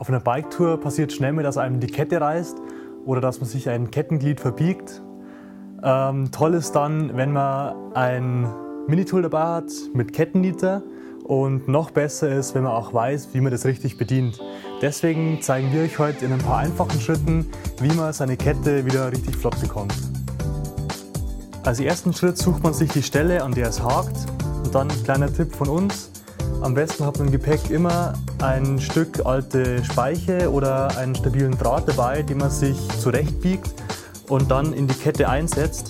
Auf einer Biketour passiert schnell mal, dass einem die Kette reißt oder dass man sich ein Kettenglied verbiegt. Ähm, toll ist dann, wenn man ein Minitool dabei hat mit Kettennieter und noch besser ist, wenn man auch weiß, wie man das richtig bedient. Deswegen zeigen wir euch heute in ein paar einfachen Schritten, wie man seine Kette wieder richtig flott bekommt. Als ersten Schritt sucht man sich die Stelle, an der es hakt. Und dann ein kleiner Tipp von uns. Am besten hat man im Gepäck immer ein Stück alte Speiche oder einen stabilen Draht dabei, den man sich zurechtbiegt und dann in die Kette einsetzt,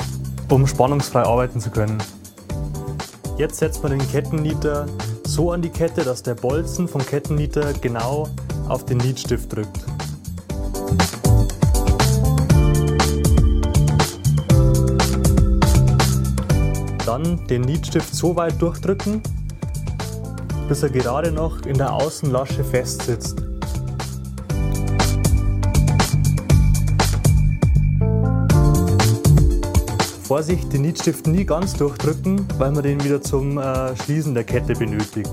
um spannungsfrei arbeiten zu können. Jetzt setzt man den Kettennieter so an die Kette, dass der Bolzen vom Kettennieter genau auf den Nietstift drückt. Dann den Nietstift so weit durchdrücken, bis er gerade noch in der Außenlasche festsitzt. Vorsicht, den Nietstift nie ganz durchdrücken, weil man den wieder zum äh, Schließen der Kette benötigt.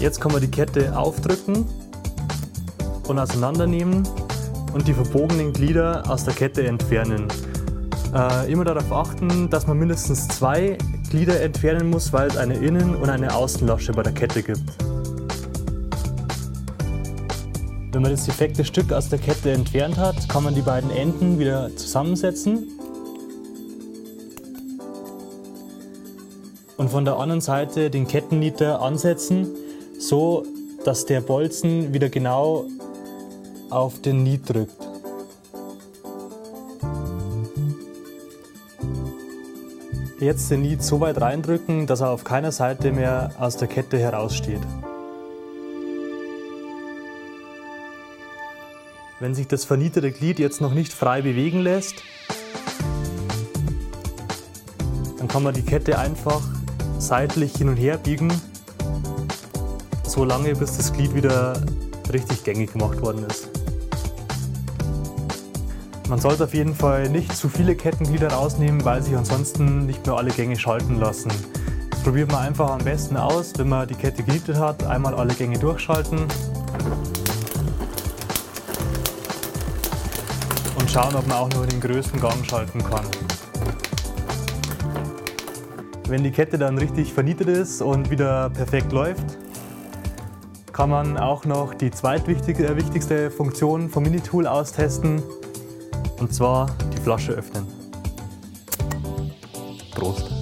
Jetzt kann man die Kette aufdrücken und auseinandernehmen und die verbogenen Glieder aus der Kette entfernen. Äh, immer darauf achten, dass man mindestens zwei Glieder entfernen muss, weil es eine Innen- und eine Außenlasche bei der Kette gibt. Wenn man das defekte Stück aus der Kette entfernt hat, kann man die beiden Enden wieder zusammensetzen. Und von der anderen Seite den Kettennieter ansetzen, so dass der Bolzen wieder genau auf den Niet drückt. Jetzt den Niet so weit reindrücken, dass er auf keiner Seite mehr aus der Kette heraussteht. Wenn sich das vernietete Glied jetzt noch nicht frei bewegen lässt, dann kann man die Kette einfach seitlich hin und her biegen, so lange bis das Glied wieder richtig gängig gemacht worden ist. Man sollte auf jeden Fall nicht zu viele Kettenglieder rausnehmen, weil sich ansonsten nicht mehr alle Gänge schalten lassen. Das probiert man einfach am besten aus, wenn man die Kette genietet hat, einmal alle Gänge durchschalten und schauen, ob man auch nur den größten Gang schalten kann. Wenn die Kette dann richtig vernietet ist und wieder perfekt läuft, kann man auch noch die zweitwichtigste äh, Funktion vom Minitool austesten, und zwar die Flasche öffnen. Prost!